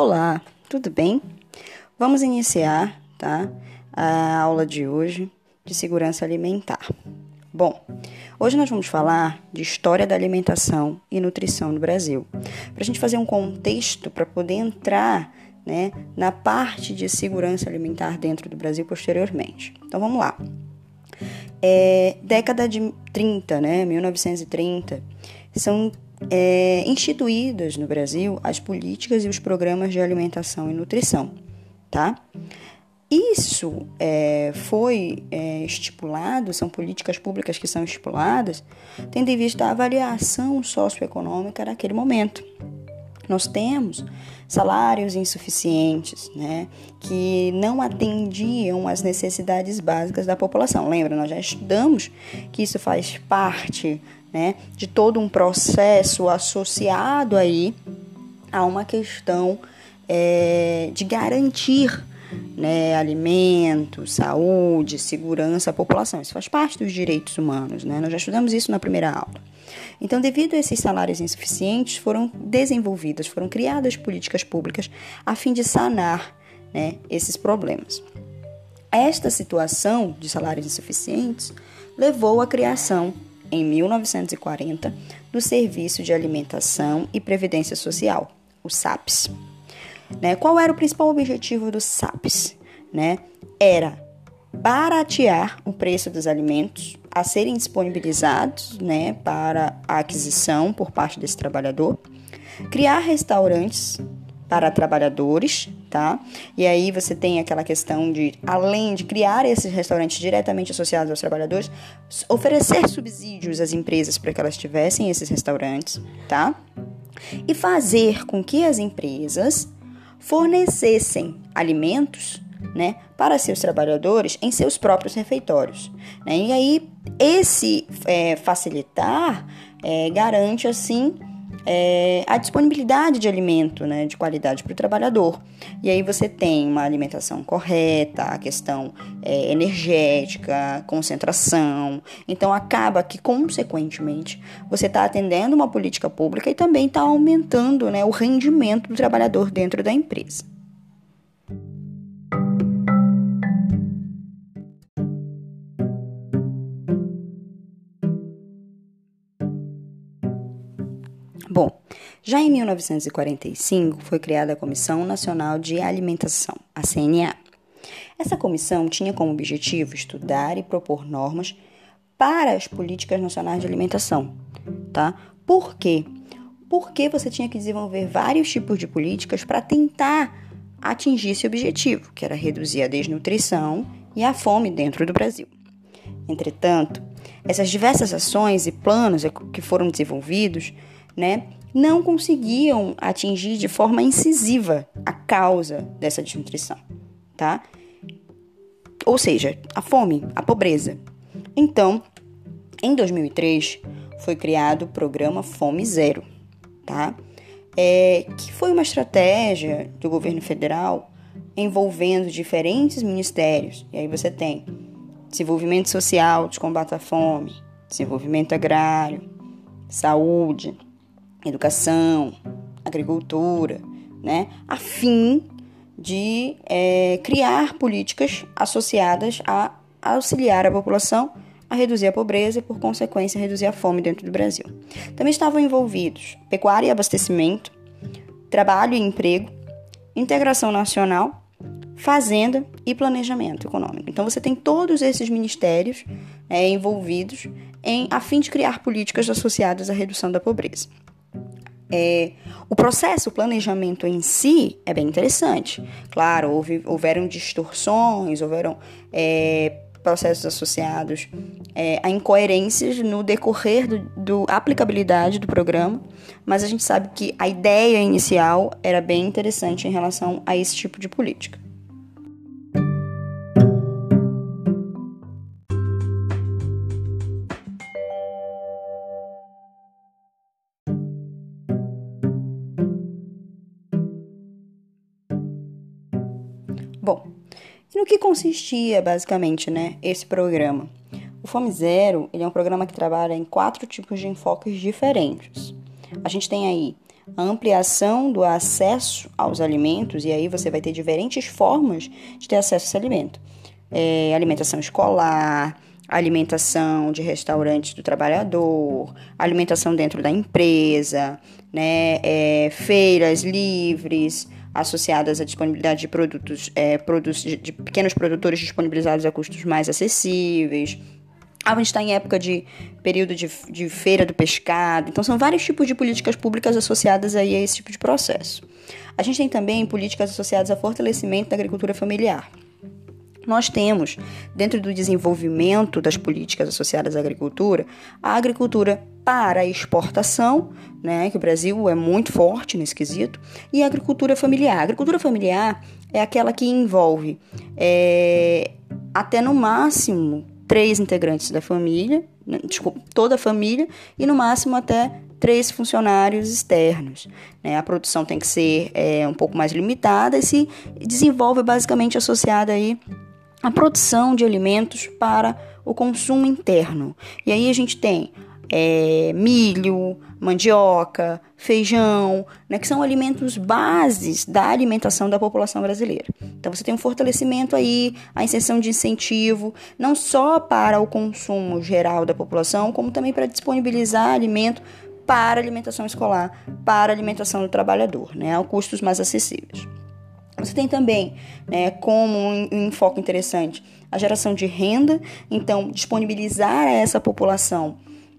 Olá, tudo bem? Vamos iniciar, tá? A aula de hoje de segurança alimentar. Bom, hoje nós vamos falar de história da alimentação e nutrição no Brasil, para a gente fazer um contexto para poder entrar né, na parte de segurança alimentar dentro do Brasil posteriormente. Então vamos lá. É, década de 30, né, 1930, são é, instituídas no Brasil as políticas e os programas de alimentação e nutrição, tá? Isso é, foi é, estipulado, são políticas públicas que são estipuladas, tendo em vista a avaliação socioeconômica naquele momento. Nós temos salários insuficientes, né, que não atendiam às necessidades básicas da população. Lembra, nós já estudamos que isso faz parte né, de todo um processo associado aí a uma questão é, de garantir né, alimento, saúde, segurança à população. Isso faz parte dos direitos humanos, né? Nós já estudamos isso na primeira aula. Então, devido a esses salários insuficientes, foram desenvolvidas, foram criadas políticas públicas a fim de sanar né, esses problemas. Esta situação de salários insuficientes levou à criação em 1940, do Serviço de Alimentação e Previdência Social, o SAPS. Né? Qual era o principal objetivo do SAPS? Né? Era baratear o preço dos alimentos a serem disponibilizados né, para a aquisição por parte desse trabalhador, criar restaurantes para trabalhadores, tá? E aí você tem aquela questão de, além de criar esses restaurantes diretamente associados aos trabalhadores, oferecer subsídios às empresas para que elas tivessem esses restaurantes, tá? E fazer com que as empresas fornecessem alimentos, né, para seus trabalhadores em seus próprios refeitórios. Né? E aí esse é, facilitar é, garante assim é, a disponibilidade de alimento né, de qualidade para o trabalhador. E aí você tem uma alimentação correta, a questão é, energética, concentração. Então acaba que, consequentemente, você está atendendo uma política pública e também está aumentando né, o rendimento do trabalhador dentro da empresa. Já em 1945 foi criada a Comissão Nacional de Alimentação, a CNA. Essa comissão tinha como objetivo estudar e propor normas para as políticas nacionais de alimentação, tá? Por quê? Porque você tinha que desenvolver vários tipos de políticas para tentar atingir esse objetivo, que era reduzir a desnutrição e a fome dentro do Brasil. Entretanto, essas diversas ações e planos que foram desenvolvidos né, não conseguiam atingir de forma incisiva a causa dessa desnutrição, tá? Ou seja, a fome, a pobreza. Então, em 2003 foi criado o programa Fome Zero, tá? É, que foi uma estratégia do governo federal envolvendo diferentes ministérios. E aí você tem desenvolvimento social de combate à fome, desenvolvimento agrário, saúde, educação, agricultura, né, a fim de é, criar políticas associadas a auxiliar a população a reduzir a pobreza e, por consequência, reduzir a fome dentro do Brasil. Também estavam envolvidos pecuária e abastecimento, trabalho e emprego, integração nacional, fazenda e planejamento econômico. Então, você tem todos esses ministérios é, envolvidos em, a fim de criar políticas associadas à redução da pobreza. É, o processo, o planejamento em si é bem interessante. Claro, houve, houveram distorções, houveram é, processos associados é, a incoerências no decorrer do aplicabilidade do programa, mas a gente sabe que a ideia inicial era bem interessante em relação a esse tipo de política. Bom, e no que consistia basicamente, né, esse programa? O Fome Zero, ele é um programa que trabalha em quatro tipos de enfoques diferentes. A gente tem aí a ampliação do acesso aos alimentos, e aí você vai ter diferentes formas de ter acesso a esse alimento. É, alimentação escolar, alimentação de restaurantes do trabalhador, alimentação dentro da empresa, né, é, feiras livres associadas à disponibilidade de produtos, é, produtos de, de pequenos produtores disponibilizados a custos mais acessíveis. A gente está em época de período de, de feira do pescado, então são vários tipos de políticas públicas associadas aí a esse tipo de processo. A gente tem também políticas associadas ao fortalecimento da agricultura familiar. Nós temos, dentro do desenvolvimento das políticas associadas à agricultura, a agricultura para exportação, né, que o Brasil é muito forte nesse quesito, e a agricultura familiar. A agricultura familiar é aquela que envolve é, até no máximo três integrantes da família, né, desculpa, toda a família, e no máximo até três funcionários externos. Né? A produção tem que ser é, um pouco mais limitada e se desenvolve basicamente associada aí a produção de alimentos para o consumo interno. E aí a gente tem é, milho, mandioca, feijão, né, que são alimentos bases da alimentação da população brasileira. Então você tem um fortalecimento aí, a inserção de incentivo, não só para o consumo geral da população, como também para disponibilizar alimento para alimentação escolar, para alimentação do trabalhador, né, a custos mais acessíveis. Você tem também, né, como um enfoque interessante, a geração de renda, então disponibilizar a essa população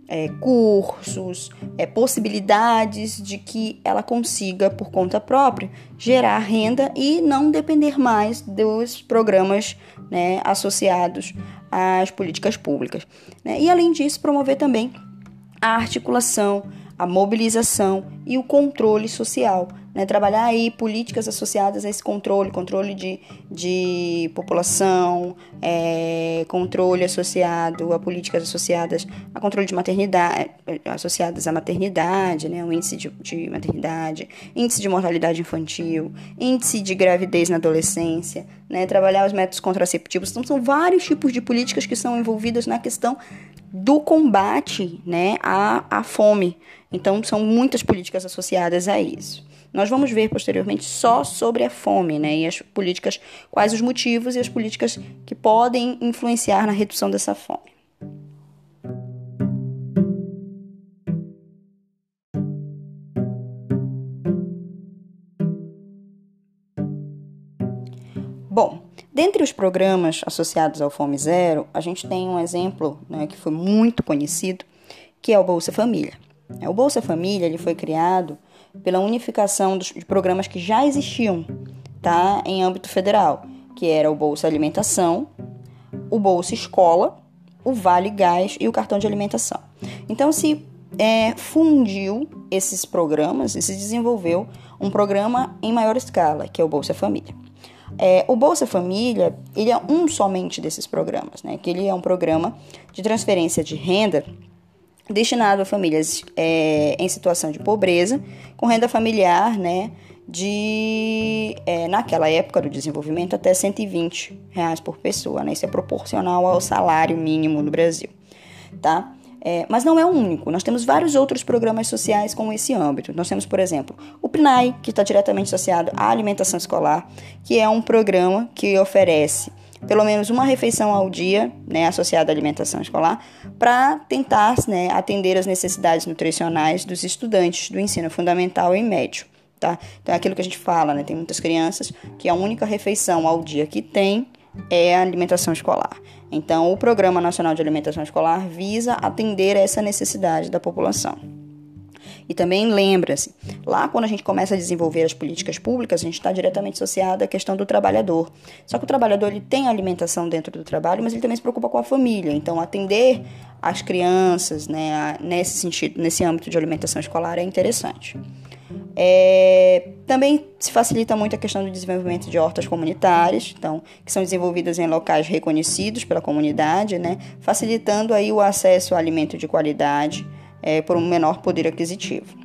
é, cursos, é, possibilidades de que ela consiga, por conta própria, gerar renda e não depender mais dos programas né, associados às políticas públicas. Né? E, além disso, promover também a articulação, a mobilização e o controle social né, trabalhar aí políticas associadas a esse controle, controle de, de população, é, controle associado a políticas associadas a controle de maternidade, associadas à maternidade, né, o índice de, de maternidade, índice de mortalidade infantil, índice de gravidez na adolescência, né, trabalhar os métodos contraceptivos. Então, são vários tipos de políticas que são envolvidas na questão do combate né, à, à fome. Então, são muitas políticas associadas a isso. Nós vamos ver posteriormente só sobre a fome, né? E as políticas, quais os motivos e as políticas que podem influenciar na redução dessa fome. Bom, dentre os programas associados ao Fome Zero, a gente tem um exemplo né, que foi muito conhecido, que é o Bolsa Família. O Bolsa Família ele foi criado pela unificação dos, programas que já existiam tá, em âmbito federal, que era o Bolsa Alimentação, o Bolsa Escola, o Vale Gás e o cartão de alimentação. Então se é, fundiu esses programas e se desenvolveu um programa em maior escala, que é o Bolsa Família. É, o Bolsa Família, ele é um somente desses programas, né? Que ele é um programa de transferência de renda destinado a famílias é, em situação de pobreza, com renda familiar, né, de é, naquela época do desenvolvimento até 120 reais por pessoa, né? Isso é proporcional ao salário mínimo no Brasil, tá? É, mas não é o único. Nós temos vários outros programas sociais com esse âmbito. Nós temos, por exemplo, o PNAE, que está diretamente associado à alimentação escolar, que é um programa que oferece pelo menos uma refeição ao dia, né, associada à alimentação escolar, para tentar né, atender as necessidades nutricionais dos estudantes do ensino fundamental e médio. Tá? Então é aquilo que a gente fala, né? Tem muitas crianças que a única refeição ao dia que tem é a alimentação escolar. Então, o Programa Nacional de Alimentação Escolar visa atender essa necessidade da população. E também lembra-se, lá quando a gente começa a desenvolver as políticas públicas, a gente está diretamente associado à questão do trabalhador. Só que o trabalhador ele tem alimentação dentro do trabalho, mas ele também se preocupa com a família. Então, atender as crianças, né, nesse sentido, nesse âmbito de alimentação escolar é interessante. É, também se facilita muito a questão do desenvolvimento de hortas comunitárias, então, que são desenvolvidas em locais reconhecidos pela comunidade, né, facilitando aí o acesso a alimento de qualidade, é, por um menor poder aquisitivo.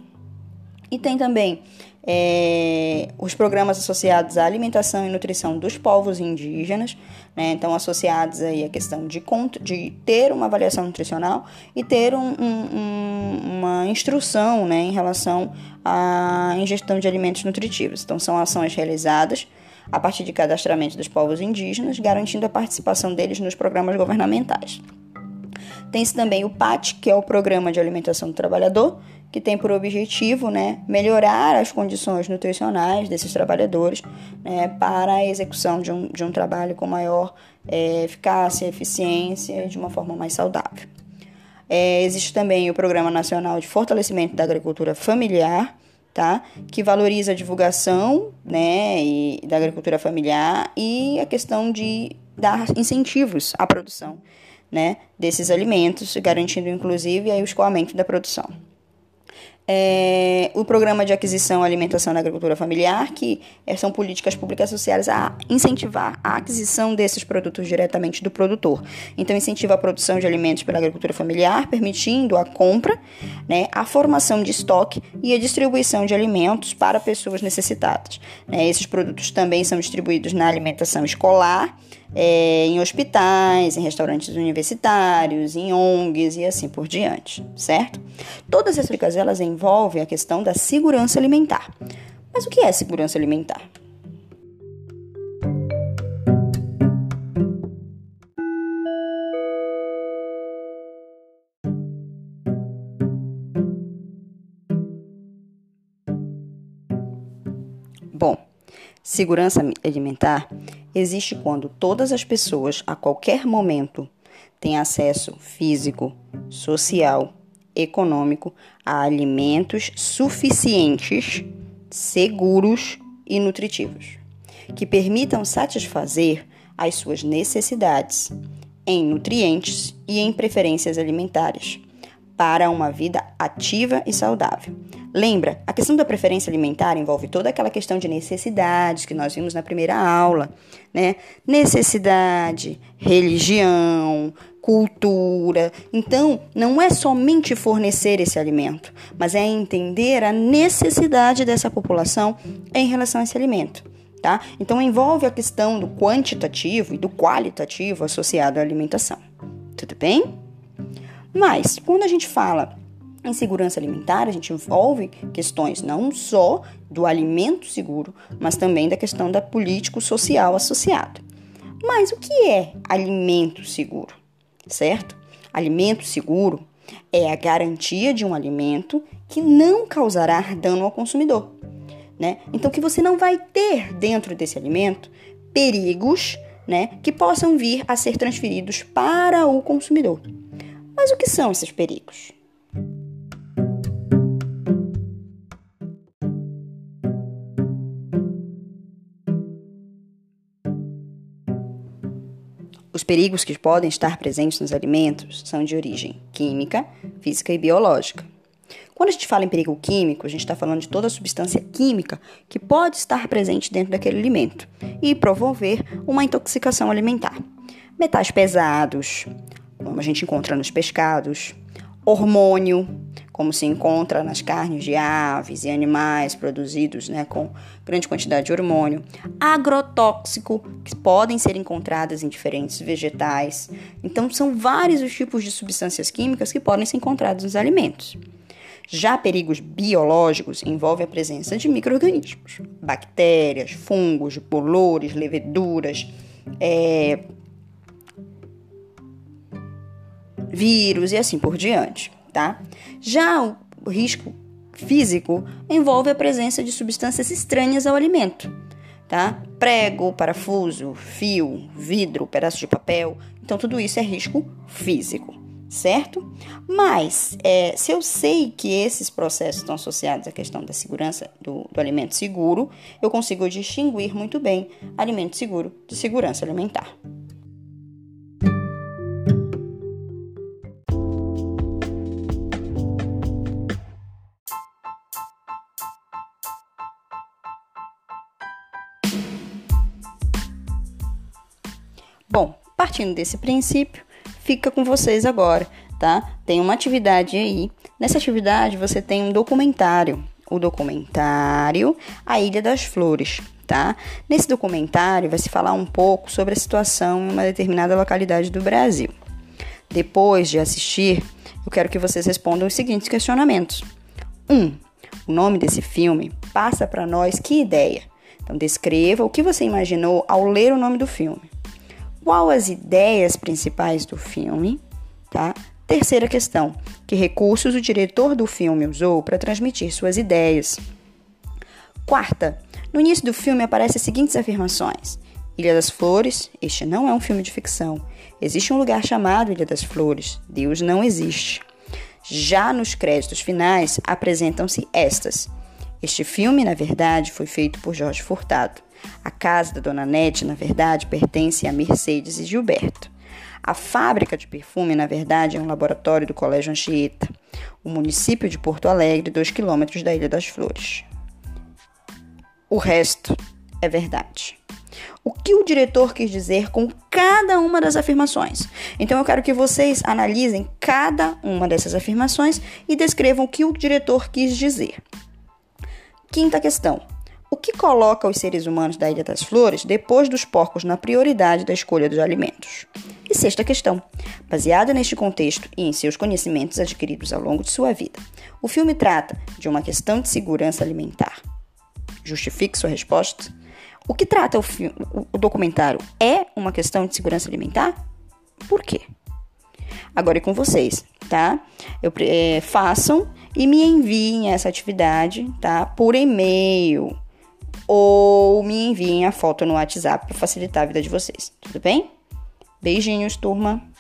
E tem também é, os programas associados à alimentação e nutrição dos povos indígenas, né, então associados aí à questão de, de ter uma avaliação nutricional e ter um, um, uma instrução né, em relação à ingestão de alimentos nutritivos. Então, são ações realizadas a partir de cadastramento dos povos indígenas, garantindo a participação deles nos programas governamentais. Tem-se também o PAT, que é o Programa de Alimentação do Trabalhador, que tem por objetivo né, melhorar as condições nutricionais desses trabalhadores né, para a execução de um, de um trabalho com maior é, eficácia, eficiência e de uma forma mais saudável. É, existe também o Programa Nacional de Fortalecimento da Agricultura Familiar, tá? que valoriza a divulgação né, e, da agricultura familiar e a questão de dar incentivos à produção né, desses alimentos, garantindo inclusive aí, o escoamento da produção é, o programa de aquisição e alimentação na agricultura familiar, que é, são políticas públicas associadas a incentivar a aquisição desses produtos diretamente do produtor. Então, incentiva a produção de alimentos pela agricultura familiar, permitindo a compra, né, a formação de estoque e a distribuição de alimentos para pessoas necessitadas. Né, esses produtos também são distribuídos na alimentação escolar é, em hospitais, em restaurantes universitários, em ONGs e assim por diante, certo? Todas essas dicas elas envolvem a questão da segurança alimentar. Mas o que é segurança alimentar? Segurança alimentar existe quando todas as pessoas, a qualquer momento, têm acesso físico, social, econômico a alimentos suficientes, seguros e nutritivos, que permitam satisfazer as suas necessidades em nutrientes e em preferências alimentares para uma vida ativa e saudável. Lembra, a questão da preferência alimentar envolve toda aquela questão de necessidades que nós vimos na primeira aula, né? Necessidade, religião, cultura. Então, não é somente fornecer esse alimento, mas é entender a necessidade dessa população em relação a esse alimento. Tá? Então, envolve a questão do quantitativo e do qualitativo associado à alimentação. Tudo bem? Mas, quando a gente fala em segurança alimentar, a gente envolve questões não só do alimento seguro, mas também da questão da político-social associada. Mas o que é alimento seguro? Certo? Alimento seguro é a garantia de um alimento que não causará dano ao consumidor. Né? Então, que você não vai ter dentro desse alimento perigos né, que possam vir a ser transferidos para o consumidor. Mas o que são esses perigos? Os perigos que podem estar presentes nos alimentos são de origem química, física e biológica. Quando a gente fala em perigo químico, a gente está falando de toda substância química que pode estar presente dentro daquele alimento e promover uma intoxicação alimentar. Metais pesados, como a gente encontra nos pescados, hormônio, como se encontra nas carnes de aves e animais produzidos né, com grande quantidade de hormônio, agrotóxico, que podem ser encontradas em diferentes vegetais. Então, são vários os tipos de substâncias químicas que podem ser encontrados nos alimentos. Já perigos biológicos envolvem a presença de micro-organismos, bactérias, fungos, bolores, leveduras, é, vírus e assim por diante, tá? Já o risco físico envolve a presença de substâncias estranhas ao alimento, tá? Prego, parafuso, fio, vidro, pedaço de papel. Então, tudo isso é risco físico, certo? Mas, é, se eu sei que esses processos estão associados à questão da segurança do, do alimento seguro, eu consigo distinguir muito bem alimento seguro de segurança alimentar. Partindo desse princípio, fica com vocês agora, tá? Tem uma atividade aí. Nessa atividade você tem um documentário, o documentário A Ilha das Flores, tá? Nesse documentário vai se falar um pouco sobre a situação em uma determinada localidade do Brasil. Depois de assistir, eu quero que vocês respondam os seguintes questionamentos. 1. Um, o nome desse filme passa para nós que ideia? Então, descreva o que você imaginou ao ler o nome do filme. Qual as ideias principais do filme? Tá? Terceira questão: que recursos o diretor do filme usou para transmitir suas ideias? Quarta: no início do filme aparecem as seguintes afirmações: Ilha das Flores, este não é um filme de ficção. Existe um lugar chamado Ilha das Flores. Deus não existe. Já nos créditos finais apresentam-se estas. Este filme, na verdade, foi feito por Jorge Furtado. A casa da Dona Nete, na verdade, pertence a Mercedes e Gilberto. A fábrica de perfume, na verdade, é um laboratório do Colégio Anchieta, o município de Porto Alegre, 2 quilômetros da Ilha das Flores. O resto é verdade o que o diretor quis dizer com cada uma das afirmações. Então eu quero que vocês analisem cada uma dessas afirmações e descrevam o que o diretor quis dizer. Quinta questão. O que coloca os seres humanos da Ilha das Flores depois dos porcos na prioridade da escolha dos alimentos? E sexta questão. Baseada neste contexto e em seus conhecimentos adquiridos ao longo de sua vida, o filme trata de uma questão de segurança alimentar. Justifique sua resposta. O que trata o, filme, o documentário é uma questão de segurança alimentar? Por quê? Agora é com vocês, tá? Eu, é, façam e me enviem essa atividade, tá? Por e-mail ou me enviem a foto no WhatsApp para facilitar a vida de vocês, tudo bem? Beijinhos, turma!